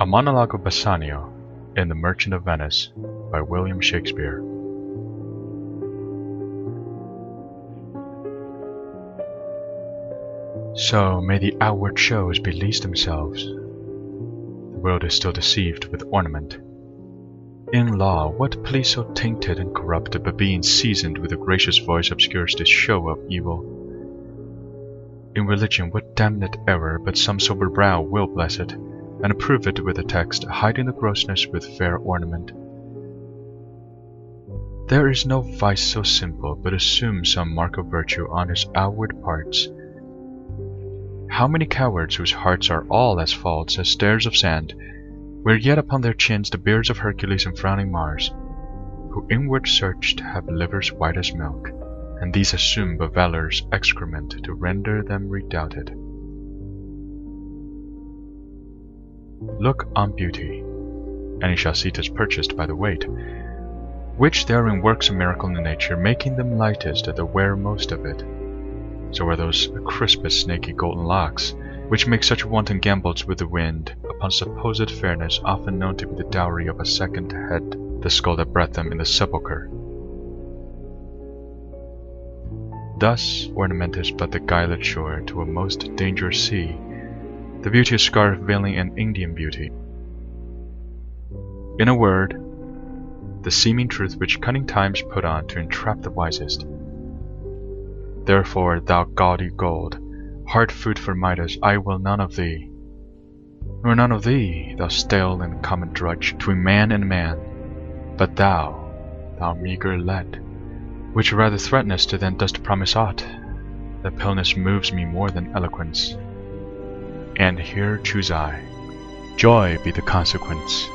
A Monologue of Bassanio in The Merchant of Venice by William Shakespeare. So may the outward shows belease themselves. The world is still deceived with ornament. In law, what plea so tainted and corrupted, but being seasoned with a gracious voice obscures this show of evil? In religion, what damned error, but some sober brow will bless it, and prove it with a text, hiding the grossness with fair ornament? There is no vice so simple, but assumes some mark of virtue on its outward parts. How many cowards whose hearts are all as false as stairs of sand, wear yet upon their chins the beards of Hercules and frowning Mars, who inward searched have livers white as milk, and these assume but valor's excrement to render them redoubted. Look on beauty, and you shall see 'tis purchased by the weight, which therein works a miracle in nature, making them lightest that wear most of it. So are those crispest snaky golden locks, which make such wanton gambols with the wind, upon supposed fairness often known to be the dowry of a second head, the skull that bred them in the sepulchre. Thus ornament is but the guilet shore to a most dangerous sea, the beauty of scarf veiling an Indian beauty. In a word, the seeming truth which cunning times put on to entrap the wisest. Therefore, thou gaudy gold, hard food for Midas, I will none of thee, nor none of thee, thou stale and common drudge between man and man, but thou, thou meagre lead, which rather threatenest than dost promise aught. The paleness moves me more than eloquence, and here choose I. Joy be the consequence.